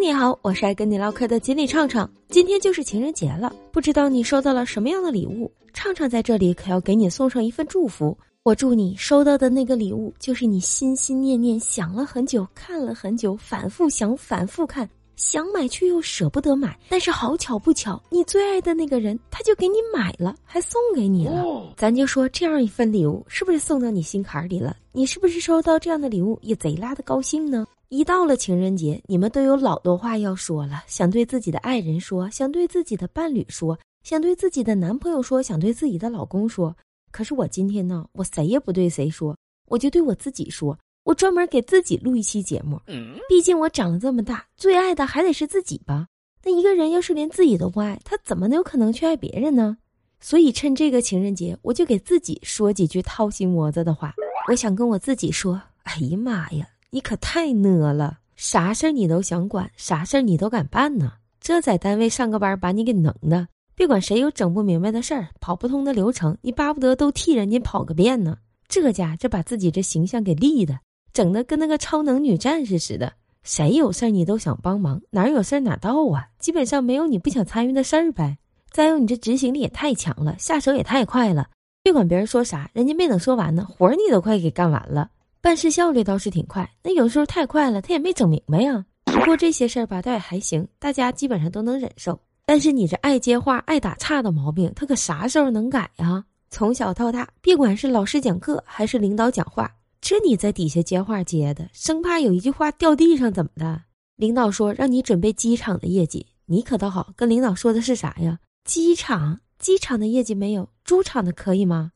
你好，我是爱跟你唠嗑的锦鲤畅畅。今天就是情人节了，不知道你收到了什么样的礼物？畅畅在这里可要给你送上一份祝福。我祝你收到的那个礼物，就是你心心念念想了很久、看了很久、反复想、反复看。想买却又舍不得买，但是好巧不巧，你最爱的那个人他就给你买了，还送给你了。咱就说这样一份礼物是不是送到你心坎里了？你是不是收到这样的礼物也贼拉的高兴呢？一到了情人节，你们都有老多话要说了，想对自己的爱人说，想对自己的伴侣说，想对自己的男朋友说，想对自己的老公说。可是我今天呢，我谁也不对谁说，我就对我自己说。我专门给自己录一期节目，毕竟我长了这么大，最爱的还得是自己吧。那一个人要是连自己都不爱，他怎么能有可能去爱别人呢？所以趁这个情人节，我就给自己说几句掏心窝子的话。我想跟我自己说：哎呀妈呀，你可太讷了，啥事儿你都想管，啥事儿你都敢办呢？这在单位上个班把你给能的，别管谁有整不明白的事儿、跑不通的流程，你巴不得都替人家跑个遍呢。这家这把自己这形象给立的。整的跟那个超能女战士似的，谁有事儿你都想帮忙，哪有事儿哪到啊？基本上没有你不想参与的事儿呗。再有你这执行力也太强了，下手也太快了，别管别人说啥，人家没等说完呢，活儿你都快给干完了。办事效率倒是挺快，那有时候太快了，他也没整明白呀。不过这些事儿吧，倒也还行，大家基本上都能忍受。但是你这爱接话、爱打岔的毛病，他可啥时候能改呀？从小到大，别管是老师讲课还是领导讲话。这你在底下接话接的，生怕有一句话掉地上，怎么的？领导说让你准备机场的业绩，你可倒好，跟领导说的是啥呀？机场，机场的业绩没有，猪场的可以吗？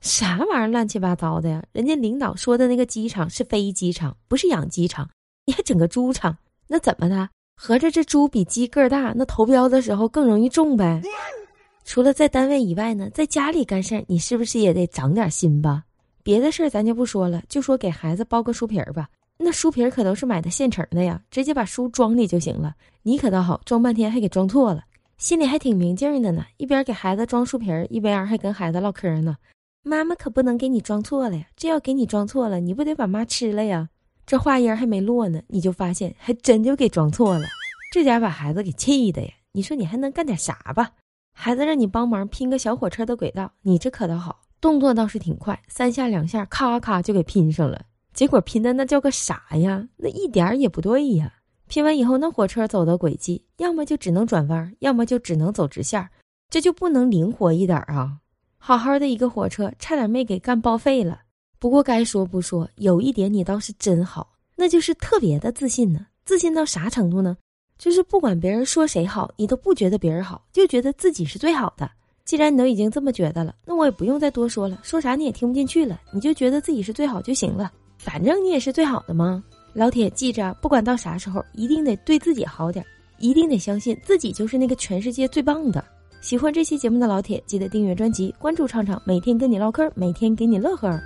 啥玩意儿乱七八糟的呀？人家领导说的那个机场是飞机场，不是养鸡场，你还整个猪场，那怎么的？合着这猪比鸡个儿大，那投标的时候更容易中呗？除了在单位以外呢，在家里干事儿，你是不是也得长点心吧？别的事儿咱就不说了，就说给孩子包个书皮儿吧。那书皮儿可都是买的现成的呀，直接把书装里就行了。你可倒好，装半天还给装错了，心里还挺明镜的呢。一边给孩子装书皮儿，一边还跟孩子唠嗑呢。妈妈可不能给你装错了呀，这要给你装错了，你不得把妈吃了呀？这话音还没落呢，你就发现还真就给装错了。这家把孩子给气的呀！你说你还能干点啥吧？孩子让你帮忙拼个小火车的轨道，你这可倒好。动作倒是挺快，三下两下，咔咔就给拼上了。结果拼的那叫个啥呀？那一点儿也不对呀！拼完以后，那火车走的轨迹，要么就只能转弯，要么就只能走直线，这就不能灵活一点啊！好好的一个火车，差点没给干报废了。不过该说不说，有一点你倒是真好，那就是特别的自信呢。自信到啥程度呢？就是不管别人说谁好，你都不觉得别人好，就觉得自己是最好的。既然你都已经这么觉得了，那我也不用再多说了。说啥你也听不进去了，你就觉得自己是最好就行了。反正你也是最好的嘛。老铁，记着，不管到啥时候，一定得对自己好点，一定得相信自己就是那个全世界最棒的。喜欢这期节目的老铁，记得订阅专辑，关注畅畅，每天跟你唠嗑，每天给你乐呵。